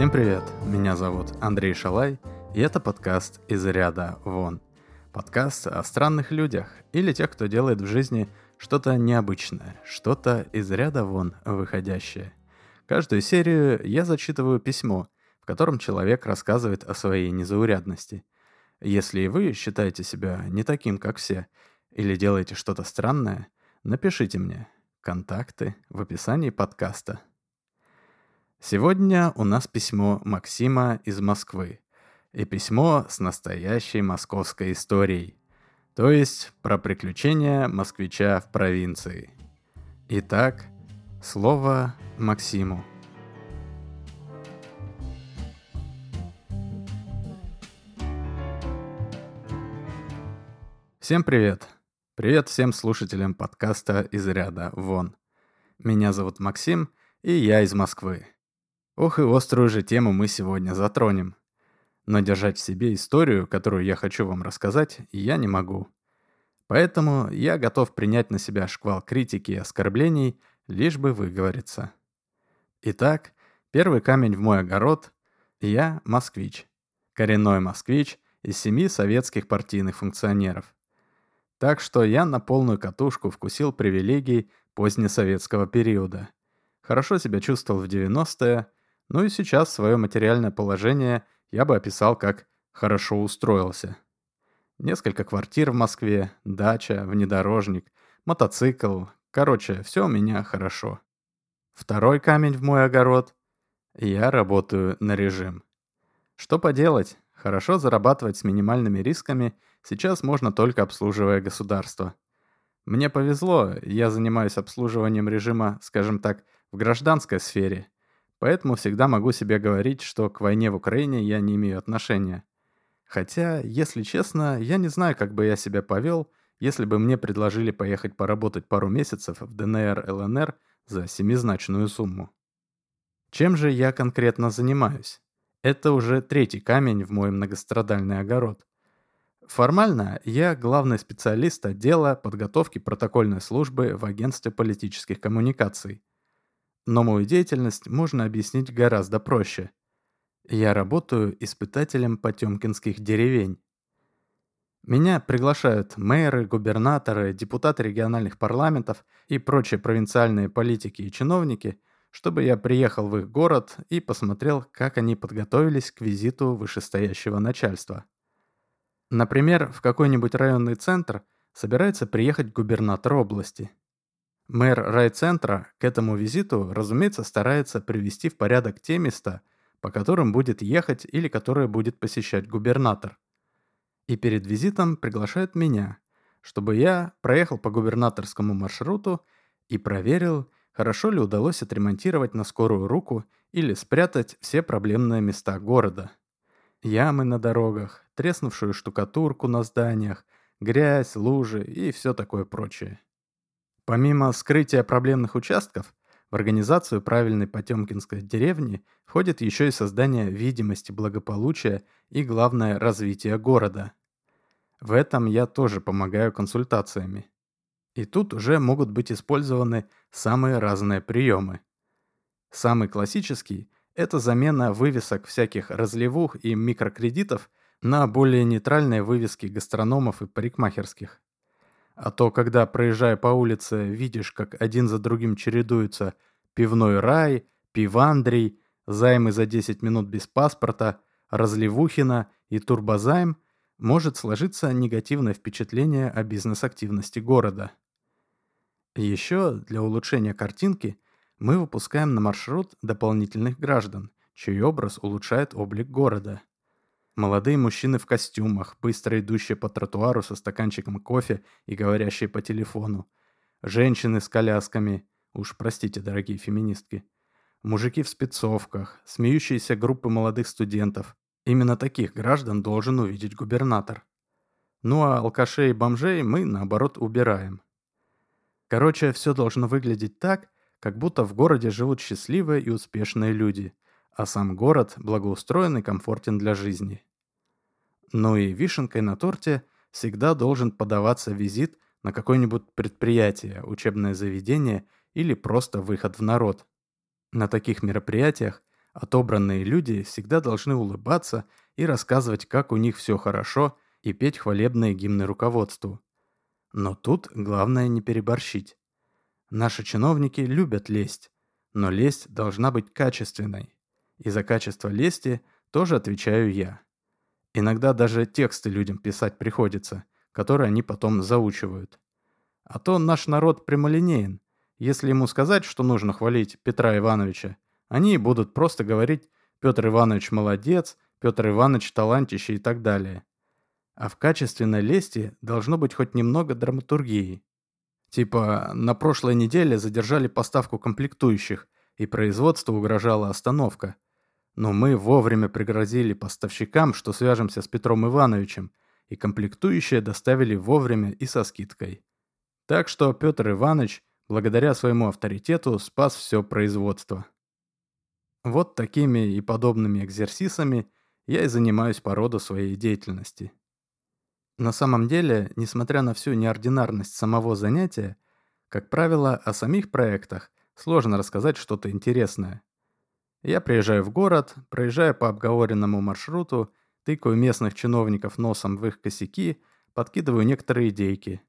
Всем привет, меня зовут Андрей Шалай, и это подкаст «Из ряда вон». Подкаст о странных людях или тех, кто делает в жизни что-то необычное, что-то из ряда вон выходящее. Каждую серию я зачитываю письмо, в котором человек рассказывает о своей незаурядности. Если вы считаете себя не таким, как все, или делаете что-то странное, напишите мне. Контакты в описании подкаста. Сегодня у нас письмо Максима из Москвы. И письмо с настоящей московской историей. То есть про приключения москвича в провинции. Итак, слово Максиму. Всем привет! Привет всем слушателям подкаста «Из ряда вон». Меня зовут Максим, и я из Москвы. Ох и острую же тему мы сегодня затронем. Но держать в себе историю, которую я хочу вам рассказать, я не могу. Поэтому я готов принять на себя шквал критики и оскорблений, лишь бы выговориться. Итак, первый камень в мой огород – я москвич. Коренной москвич из семи советских партийных функционеров. Так что я на полную катушку вкусил привилегий позднесоветского периода. Хорошо себя чувствовал в 90-е, ну и сейчас свое материальное положение я бы описал как «хорошо устроился». Несколько квартир в Москве, дача, внедорожник, мотоцикл. Короче, все у меня хорошо. Второй камень в мой огород. Я работаю на режим. Что поделать? Хорошо зарабатывать с минимальными рисками сейчас можно только обслуживая государство. Мне повезло, я занимаюсь обслуживанием режима, скажем так, в гражданской сфере – Поэтому всегда могу себе говорить, что к войне в Украине я не имею отношения. Хотя, если честно, я не знаю, как бы я себя повел, если бы мне предложили поехать поработать пару месяцев в ДНР, ЛНР за семизначную сумму. Чем же я конкретно занимаюсь? Это уже третий камень в мой многострадальный огород. Формально я главный специалист отдела подготовки протокольной службы в агентстве политических коммуникаций – но мою деятельность можно объяснить гораздо проще. Я работаю испытателем потемкинских деревень. Меня приглашают мэры, губернаторы, депутаты региональных парламентов и прочие провинциальные политики и чиновники, чтобы я приехал в их город и посмотрел, как они подготовились к визиту вышестоящего начальства. Например, в какой-нибудь районный центр собирается приехать губернатор области – Мэр райцентра к этому визиту, разумеется, старается привести в порядок те места, по которым будет ехать или которые будет посещать губернатор. И перед визитом приглашает меня, чтобы я проехал по губернаторскому маршруту и проверил, хорошо ли удалось отремонтировать на скорую руку или спрятать все проблемные места города. Ямы на дорогах, треснувшую штукатурку на зданиях, грязь, лужи и все такое прочее. Помимо скрытия проблемных участков, в организацию правильной Потемкинской деревни входит еще и создание видимости благополучия и, главное, развития города. В этом я тоже помогаю консультациями. И тут уже могут быть использованы самые разные приемы. Самый классический – это замена вывесок всяких разливух и микрокредитов на более нейтральные вывески гастрономов и парикмахерских. А то, когда, проезжая по улице, видишь, как один за другим чередуются пивной рай, пивандрий, займы за 10 минут без паспорта, разливухина и турбозайм, может сложиться негативное впечатление о бизнес-активности города. Еще для улучшения картинки мы выпускаем на маршрут дополнительных граждан, чей образ улучшает облик города – Молодые мужчины в костюмах, быстро идущие по тротуару со стаканчиком кофе и говорящие по телефону. Женщины с колясками. Уж простите, дорогие феминистки. Мужики в спецовках, смеющиеся группы молодых студентов. Именно таких граждан должен увидеть губернатор. Ну а алкашей и бомжей мы, наоборот, убираем. Короче, все должно выглядеть так, как будто в городе живут счастливые и успешные люди, а сам город благоустроен и комфортен для жизни. Ну и вишенкой на торте всегда должен подаваться визит на какое-нибудь предприятие, учебное заведение или просто выход в народ. На таких мероприятиях Отобранные люди всегда должны улыбаться и рассказывать, как у них все хорошо, и петь хвалебные гимны руководству. Но тут главное не переборщить. Наши чиновники любят лесть, но лесть должна быть качественной. И за качество лести тоже отвечаю я. Иногда даже тексты людям писать приходится, которые они потом заучивают. А то наш народ прямолинеен. Если ему сказать, что нужно хвалить Петра Ивановича, они будут просто говорить «Петр Иванович молодец», «Петр Иванович талантище» и так далее. А в качественной лести должно быть хоть немного драматургии. Типа, на прошлой неделе задержали поставку комплектующих, и производству угрожала остановка. Но мы вовремя пригрозили поставщикам, что свяжемся с Петром Ивановичем, и комплектующие доставили вовремя и со скидкой. Так что Петр Иванович, благодаря своему авторитету, спас все производство. Вот такими и подобными экзерсисами я и занимаюсь по роду своей деятельности. На самом деле, несмотря на всю неординарность самого занятия, как правило, о самих проектах сложно рассказать что-то интересное. Я приезжаю в город, проезжаю по обговоренному маршруту, тыкаю местных чиновников носом в их косяки, подкидываю некоторые идейки.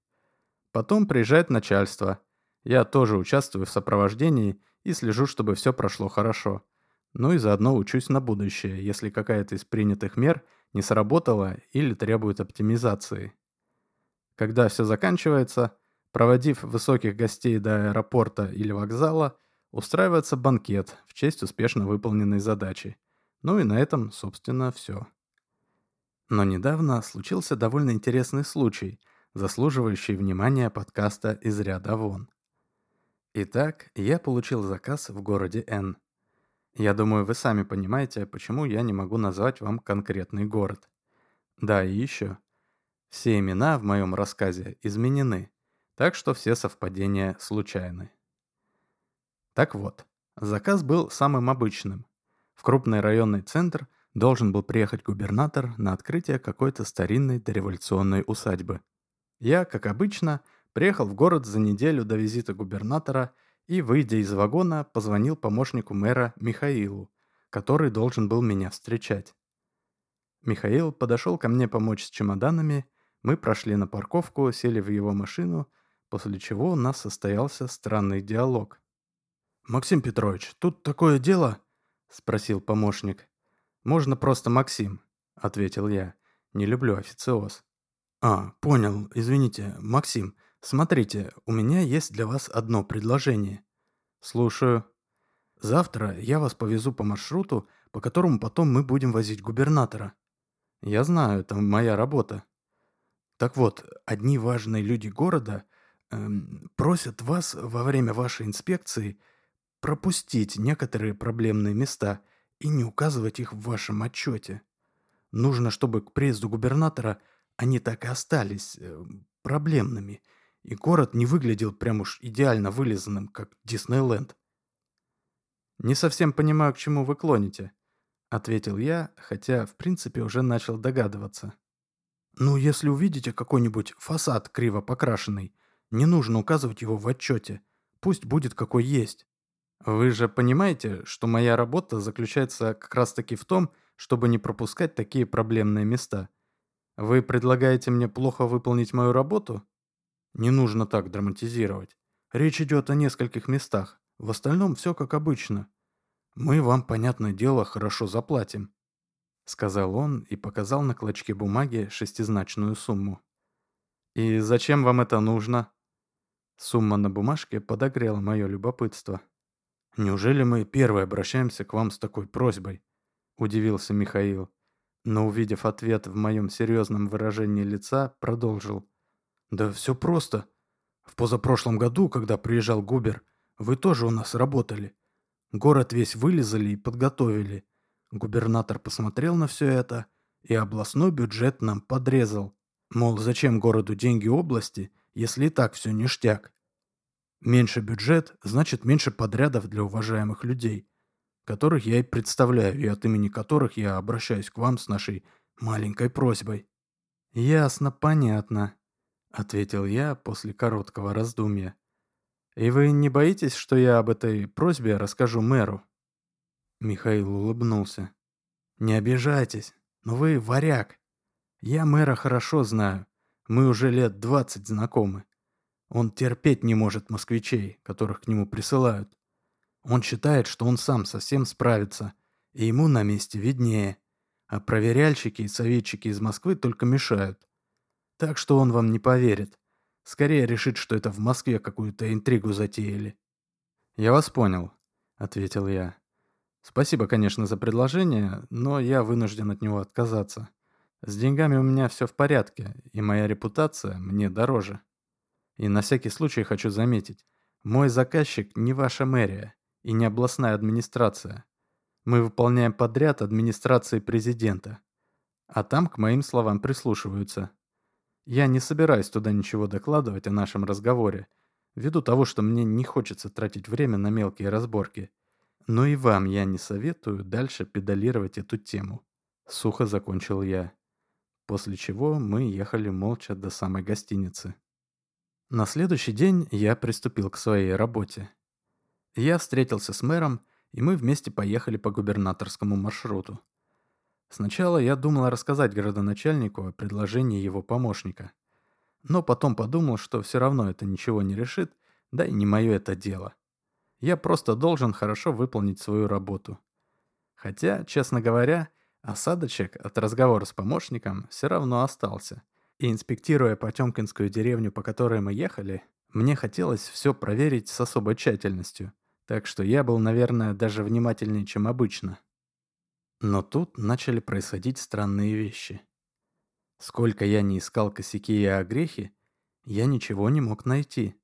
Потом приезжает начальство. Я тоже участвую в сопровождении и слежу, чтобы все прошло хорошо. Ну и заодно учусь на будущее, если какая-то из принятых мер не сработала или требует оптимизации. Когда все заканчивается, проводив высоких гостей до аэропорта или вокзала, устраивается банкет в честь успешно выполненной задачи. Ну и на этом, собственно, все. Но недавно случился довольно интересный случай, заслуживающий внимания подкаста из ряда вон. Итак, я получил заказ в городе Н. Я думаю, вы сами понимаете, почему я не могу назвать вам конкретный город. Да, и еще. Все имена в моем рассказе изменены, так что все совпадения случайны. Так вот, заказ был самым обычным. В крупный районный центр должен был приехать губернатор на открытие какой-то старинной дореволюционной усадьбы. Я, как обычно, приехал в город за неделю до визита губернатора и, выйдя из вагона, позвонил помощнику мэра Михаилу, который должен был меня встречать. Михаил подошел ко мне помочь с чемоданами, мы прошли на парковку, сели в его машину, после чего у нас состоялся странный диалог. «Максим Петрович, тут такое дело?» – спросил помощник. «Можно просто Максим», – ответил я. «Не люблю официоз». «А, понял, извините, Максим, Смотрите, у меня есть для вас одно предложение. Слушаю. Завтра я вас повезу по маршруту, по которому потом мы будем возить губернатора. Я знаю, это моя работа. Так вот, одни важные люди города эм, просят вас во время вашей инспекции пропустить некоторые проблемные места и не указывать их в вашем отчете. Нужно, чтобы к приезду губернатора они так и остались э, проблемными – и город не выглядел прям уж идеально вылизанным, как Диснейленд. «Не совсем понимаю, к чему вы клоните», — ответил я, хотя, в принципе, уже начал догадываться. «Ну, если увидите какой-нибудь фасад криво покрашенный, не нужно указывать его в отчете. Пусть будет какой есть. Вы же понимаете, что моя работа заключается как раз-таки в том, чтобы не пропускать такие проблемные места. Вы предлагаете мне плохо выполнить мою работу? Не нужно так драматизировать. Речь идет о нескольких местах. В остальном все как обычно. Мы вам, понятное дело, хорошо заплатим. Сказал он и показал на клочке бумаги шестизначную сумму. «И зачем вам это нужно?» Сумма на бумажке подогрела мое любопытство. «Неужели мы первые обращаемся к вам с такой просьбой?» – удивился Михаил. Но, увидев ответ в моем серьезном выражении лица, продолжил. Да все просто. В позапрошлом году, когда приезжал Губер, вы тоже у нас работали. Город весь вылезали и подготовили. Губернатор посмотрел на все это, и областной бюджет нам подрезал. Мол, зачем городу деньги области, если и так все ништяк? Меньше бюджет, значит меньше подрядов для уважаемых людей, которых я и представляю, и от имени которых я обращаюсь к вам с нашей маленькой просьбой. Ясно, понятно. — ответил я после короткого раздумья. «И вы не боитесь, что я об этой просьбе расскажу мэру?» Михаил улыбнулся. «Не обижайтесь, но вы варяг. Я мэра хорошо знаю. Мы уже лет двадцать знакомы. Он терпеть не может москвичей, которых к нему присылают. Он считает, что он сам совсем справится, и ему на месте виднее. А проверяльщики и советчики из Москвы только мешают. Так что он вам не поверит. Скорее решит, что это в Москве какую-то интригу затеяли. «Я вас понял», — ответил я. «Спасибо, конечно, за предложение, но я вынужден от него отказаться. С деньгами у меня все в порядке, и моя репутация мне дороже. И на всякий случай хочу заметить, мой заказчик не ваша мэрия и не областная администрация. Мы выполняем подряд администрации президента. А там к моим словам прислушиваются. Я не собираюсь туда ничего докладывать о нашем разговоре, ввиду того, что мне не хочется тратить время на мелкие разборки. Но и вам я не советую дальше педалировать эту тему. Сухо закончил я. После чего мы ехали молча до самой гостиницы. На следующий день я приступил к своей работе. Я встретился с мэром, и мы вместе поехали по губернаторскому маршруту. Сначала я думал рассказать городоначальнику о предложении его помощника. Но потом подумал, что все равно это ничего не решит, да и не мое это дело. Я просто должен хорошо выполнить свою работу. Хотя, честно говоря, осадочек от разговора с помощником все равно остался. И инспектируя Потемкинскую деревню, по которой мы ехали, мне хотелось все проверить с особой тщательностью. Так что я был, наверное, даже внимательнее, чем обычно. Но тут начали происходить странные вещи. Сколько я не искал косяки и огрехи, я ничего не мог найти.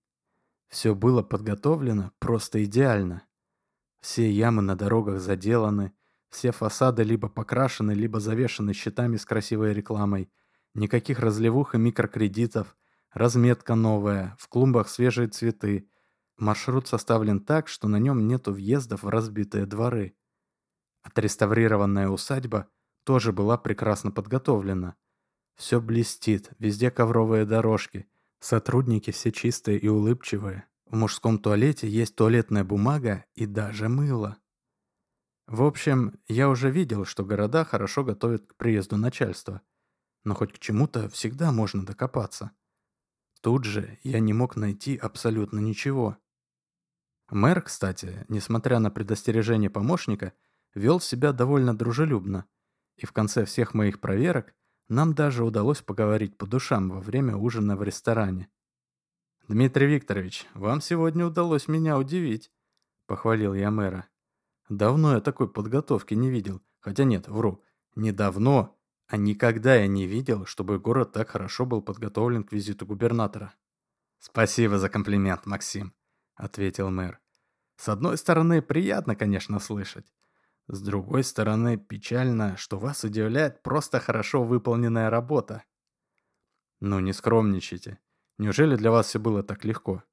Все было подготовлено просто идеально. Все ямы на дорогах заделаны, все фасады либо покрашены, либо завешаны щитами с красивой рекламой. Никаких разливух и микрокредитов. Разметка новая, в клумбах свежие цветы. Маршрут составлен так, что на нем нету въездов в разбитые дворы. Отреставрированная усадьба тоже была прекрасно подготовлена. Все блестит, везде ковровые дорожки. Сотрудники все чистые и улыбчивые. В мужском туалете есть туалетная бумага и даже мыло. В общем, я уже видел, что города хорошо готовят к приезду начальства. Но хоть к чему-то всегда можно докопаться. Тут же я не мог найти абсолютно ничего. Мэр, кстати, несмотря на предостережение помощника, вел себя довольно дружелюбно, и в конце всех моих проверок нам даже удалось поговорить по душам во время ужина в ресторане. «Дмитрий Викторович, вам сегодня удалось меня удивить», — похвалил я мэра. «Давно я такой подготовки не видел. Хотя нет, вру. Не давно, а никогда я не видел, чтобы город так хорошо был подготовлен к визиту губернатора». «Спасибо за комплимент, Максим», — ответил мэр. «С одной стороны, приятно, конечно, слышать. С другой стороны, печально, что вас удивляет просто хорошо выполненная работа. Ну, не скромничайте. Неужели для вас все было так легко?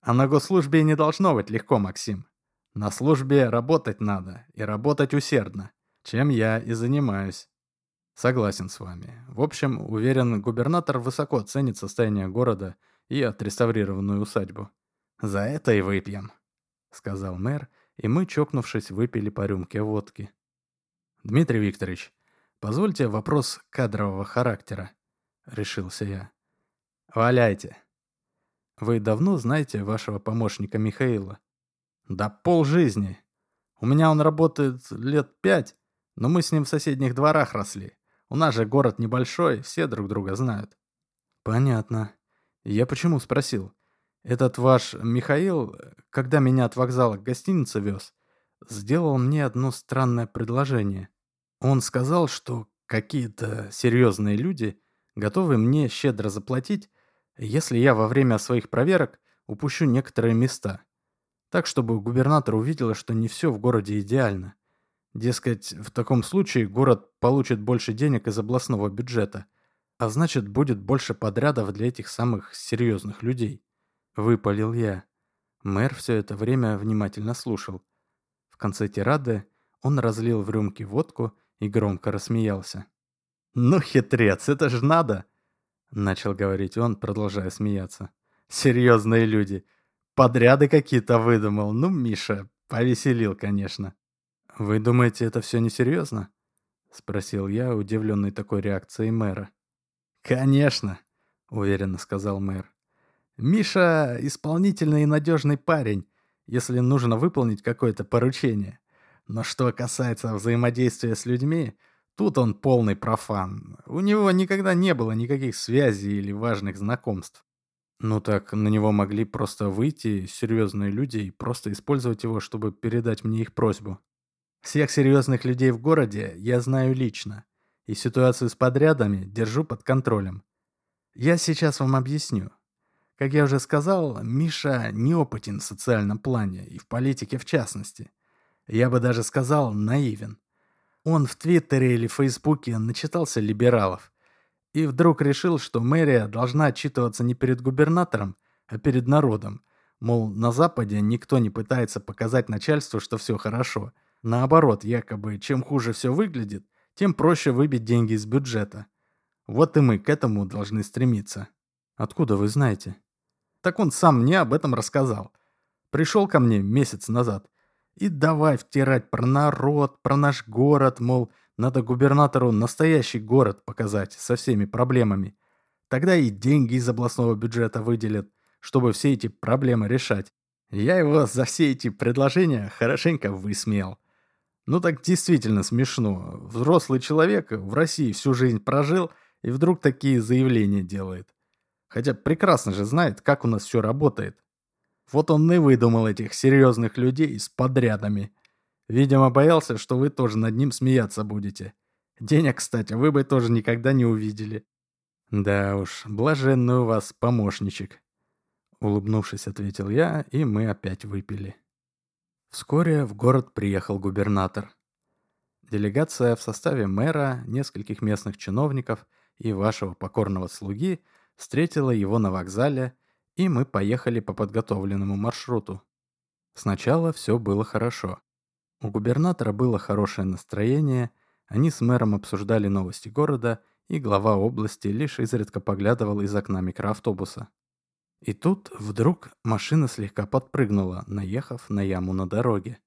А на госслужбе не должно быть легко, Максим. На службе работать надо, и работать усердно, чем я и занимаюсь. Согласен с вами. В общем, уверен, губернатор высоко ценит состояние города и отреставрированную усадьбу. За это и выпьем, сказал мэр, и мы, чокнувшись, выпили по рюмке водки. «Дмитрий Викторович, позвольте вопрос кадрового характера», — решился я. «Валяйте. Вы давно знаете вашего помощника Михаила?» «Да полжизни. У меня он работает лет пять, но мы с ним в соседних дворах росли. У нас же город небольшой, все друг друга знают». «Понятно. Я почему спросил? Этот ваш Михаил, когда меня от вокзала к гостинице вез, сделал мне одно странное предложение. Он сказал, что какие-то серьезные люди готовы мне щедро заплатить, если я во время своих проверок упущу некоторые места. Так, чтобы губернатор увидел, что не все в городе идеально. Дескать, в таком случае город получит больше денег из областного бюджета, а значит, будет больше подрядов для этих самых серьезных людей. Выпалил я. Мэр все это время внимательно слушал. В конце тирады он разлил в рюмки водку и громко рассмеялся. «Ну, хитрец, это ж надо!» Начал говорить он, продолжая смеяться. «Серьезные люди. Подряды какие-то выдумал. Ну, Миша, повеселил, конечно». «Вы думаете, это все несерьезно?» — спросил я, удивленный такой реакцией мэра. «Конечно», — уверенно сказал мэр. «Миша — исполнительный и надежный парень, если нужно выполнить какое-то поручение. Но что касается взаимодействия с людьми, тут он полный профан. У него никогда не было никаких связей или важных знакомств. Ну так, на него могли просто выйти серьезные люди и просто использовать его, чтобы передать мне их просьбу. Всех серьезных людей в городе я знаю лично, и ситуацию с подрядами держу под контролем. Я сейчас вам объясню. Как я уже сказал, Миша неопытен в социальном плане и в политике в частности. Я бы даже сказал, наивен. Он в Твиттере или Фейсбуке начитался либералов и вдруг решил, что мэрия должна отчитываться не перед губернатором, а перед народом. Мол, на Западе никто не пытается показать начальству, что все хорошо. Наоборот, якобы, чем хуже все выглядит, тем проще выбить деньги из бюджета. Вот и мы к этому должны стремиться. Откуда вы знаете? Так он сам мне об этом рассказал. Пришел ко мне месяц назад. И давай втирать про народ, про наш город, мол, надо губернатору настоящий город показать со всеми проблемами. Тогда и деньги из областного бюджета выделят, чтобы все эти проблемы решать. Я его за все эти предложения хорошенько высмеял. Ну так действительно смешно. Взрослый человек в России всю жизнь прожил и вдруг такие заявления делает. Хотя прекрасно же знает, как у нас все работает. Вот он и выдумал этих серьезных людей с подрядами. Видимо, боялся, что вы тоже над ним смеяться будете. Денег, кстати, вы бы тоже никогда не увидели. Да уж, блаженный у вас помощничек. Улыбнувшись, ответил я, и мы опять выпили. Вскоре в город приехал губернатор. Делегация в составе мэра, нескольких местных чиновников и вашего покорного слуги встретила его на вокзале и мы поехали по подготовленному маршруту. Сначала все было хорошо. У губернатора было хорошее настроение, они с мэром обсуждали новости города, и глава области лишь изредка поглядывал из окна микроавтобуса. И тут вдруг машина слегка подпрыгнула, наехав на яму на дороге.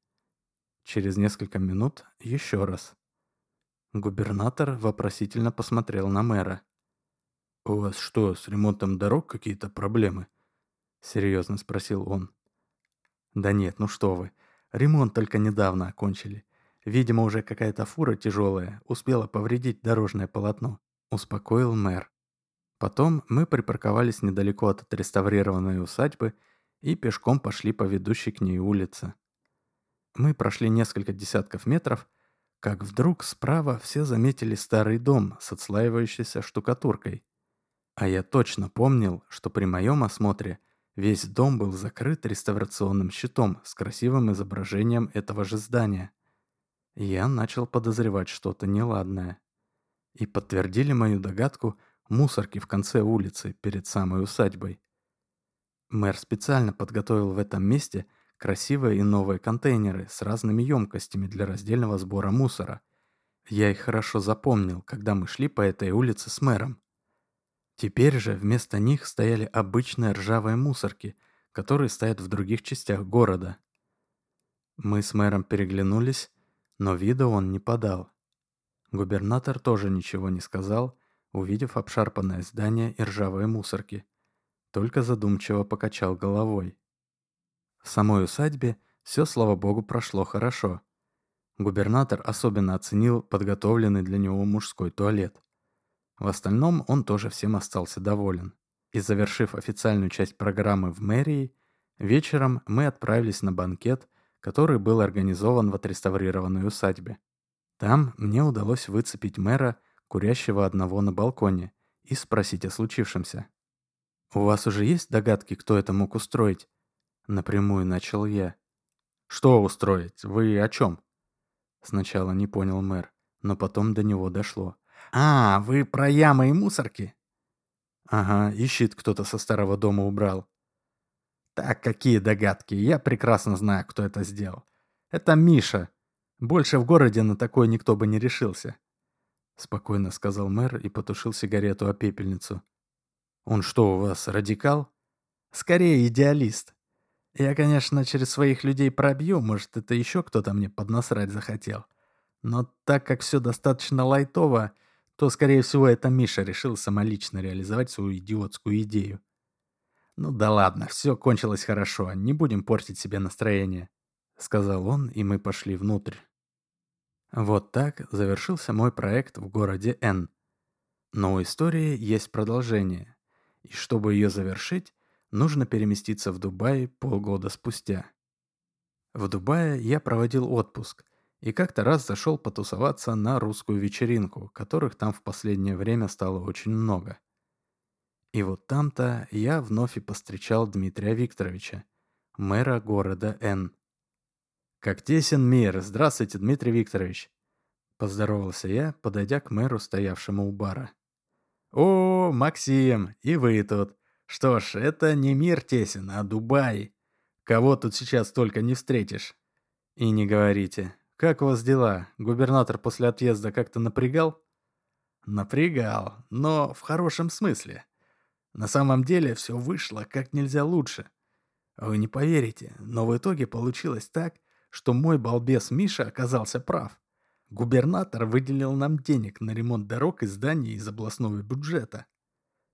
Через несколько минут еще раз. Губернатор вопросительно посмотрел на мэра. «У вас что, с ремонтом дорог какие-то проблемы?» Серьезно спросил он. Да нет, ну что вы. Ремонт только недавно окончили. Видимо, уже какая-то фура тяжелая успела повредить дорожное полотно. Успокоил мэр. Потом мы припарковались недалеко от отреставрированной усадьбы и пешком пошли по ведущей к ней улице. Мы прошли несколько десятков метров, как вдруг справа все заметили старый дом с отслаивающейся штукатуркой. А я точно помнил, что при моем осмотре Весь дом был закрыт реставрационным щитом с красивым изображением этого же здания. Я начал подозревать что-то неладное. И подтвердили мою догадку мусорки в конце улицы перед самой усадьбой. Мэр специально подготовил в этом месте красивые и новые контейнеры с разными емкостями для раздельного сбора мусора. Я их хорошо запомнил, когда мы шли по этой улице с мэром. Теперь же вместо них стояли обычные ржавые мусорки, которые стоят в других частях города. Мы с мэром переглянулись, но вида он не подал. Губернатор тоже ничего не сказал, увидев обшарпанное здание и ржавые мусорки. Только задумчиво покачал головой. В самой усадьбе все, слава богу, прошло хорошо. Губернатор особенно оценил подготовленный для него мужской туалет. В остальном он тоже всем остался доволен. И завершив официальную часть программы в мэрии, вечером мы отправились на банкет, который был организован в отреставрированной усадьбе. Там мне удалось выцепить мэра, курящего одного на балконе, и спросить о случившемся. «У вас уже есть догадки, кто это мог устроить?» Напрямую начал я. «Что устроить? Вы о чем?» Сначала не понял мэр, но потом до него дошло. «А, вы про ямы и мусорки?» «Ага, и щит кто-то со старого дома убрал». «Так, какие догадки? Я прекрасно знаю, кто это сделал. Это Миша. Больше в городе на такое никто бы не решился». Спокойно сказал мэр и потушил сигарету о пепельницу. «Он что, у вас радикал?» «Скорее идеалист. Я, конечно, через своих людей пробью, может, это еще кто-то мне поднасрать захотел. Но так как все достаточно лайтово, то, скорее всего, это Миша решил самолично реализовать свою идиотскую идею. «Ну да ладно, все кончилось хорошо, не будем портить себе настроение», — сказал он, и мы пошли внутрь. Вот так завершился мой проект в городе Н. Но у истории есть продолжение, и чтобы ее завершить, нужно переместиться в Дубай полгода спустя. В Дубае я проводил отпуск и как-то раз зашел потусоваться на русскую вечеринку, которых там в последнее время стало очень много. И вот там-то я вновь и постречал Дмитрия Викторовича, мэра города Н. «Как тесен мир! Здравствуйте, Дмитрий Викторович!» Поздоровался я, подойдя к мэру, стоявшему у бара. «О, Максим, и вы тут! Что ж, это не мир тесен, а Дубай. Кого тут сейчас только не встретишь. И не говорите. Как у вас дела? Губернатор после отъезда как-то напрягал? Напрягал, но в хорошем смысле. На самом деле все вышло как нельзя лучше. Вы не поверите, но в итоге получилось так, что мой балбес Миша оказался прав. Губернатор выделил нам денег на ремонт дорог и зданий из областного бюджета.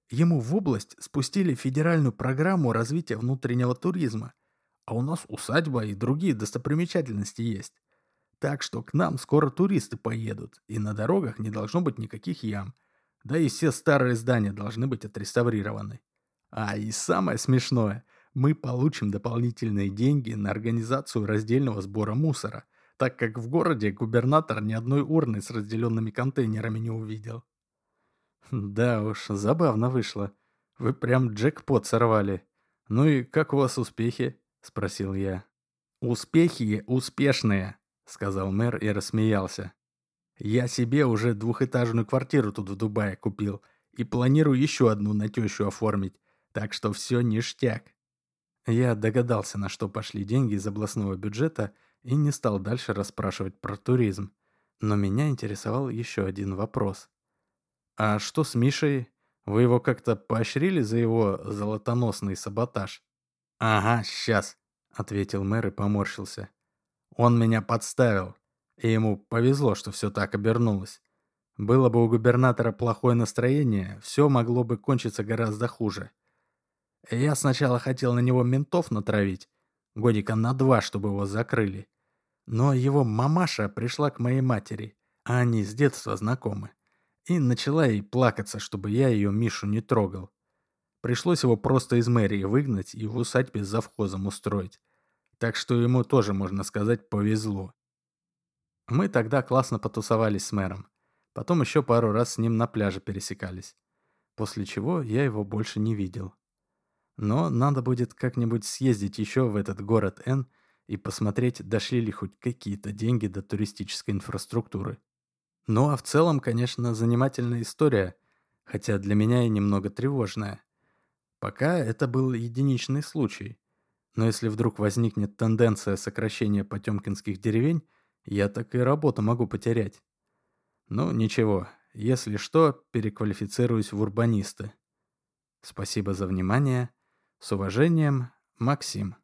Ему в область спустили федеральную программу развития внутреннего туризма, а у нас усадьба и другие достопримечательности есть. Так что к нам скоро туристы поедут, и на дорогах не должно быть никаких ям. Да и все старые здания должны быть отреставрированы. А и самое смешное, мы получим дополнительные деньги на организацию раздельного сбора мусора, так как в городе губернатор ни одной урны с разделенными контейнерами не увидел. Да уж, забавно вышло. Вы прям джекпот сорвали. Ну и как у вас успехи? Спросил я. Успехи успешные, сказал мэр и рассмеялся. Я себе уже двухэтажную квартиру тут в Дубае купил и планирую еще одну на тещу оформить, так что все ништяк. Я догадался, на что пошли деньги из областного бюджета и не стал дальше расспрашивать про туризм. Но меня интересовал еще один вопрос. А что с Мишей? Вы его как-то поощрили за его золотоносный саботаж? Ага, сейчас, ответил мэр и поморщился. Он меня подставил, и ему повезло, что все так обернулось. Было бы у губернатора плохое настроение, все могло бы кончиться гораздо хуже. Я сначала хотел на него ментов натравить, годика на два, чтобы его закрыли. Но его мамаша пришла к моей матери, а они с детства знакомы и начала ей плакаться, чтобы я ее Мишу не трогал. Пришлось его просто из мэрии выгнать и в усадьбе завхозом устроить. Так что ему тоже, можно сказать, повезло. Мы тогда классно потусовались с мэром. Потом еще пару раз с ним на пляже пересекались. После чего я его больше не видел. Но надо будет как-нибудь съездить еще в этот город Н и посмотреть, дошли ли хоть какие-то деньги до туристической инфраструктуры. Ну а в целом, конечно, занимательная история, хотя для меня и немного тревожная. Пока это был единичный случай. Но если вдруг возникнет тенденция сокращения потемкинских деревень, я так и работу могу потерять. Ну, ничего, если что, переквалифицируюсь в урбанисты. Спасибо за внимание. С уважением, Максим.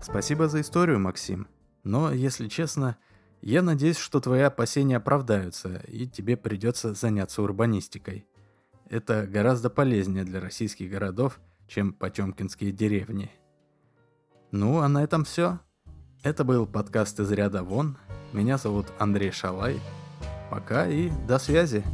Спасибо за историю, Максим. Но, если честно, я надеюсь, что твои опасения оправдаются, и тебе придется заняться урбанистикой. Это гораздо полезнее для российских городов, чем потемкинские деревни. Ну, а на этом все. Это был подкаст из ряда вон. Меня зовут Андрей Шалай. Пока и до связи.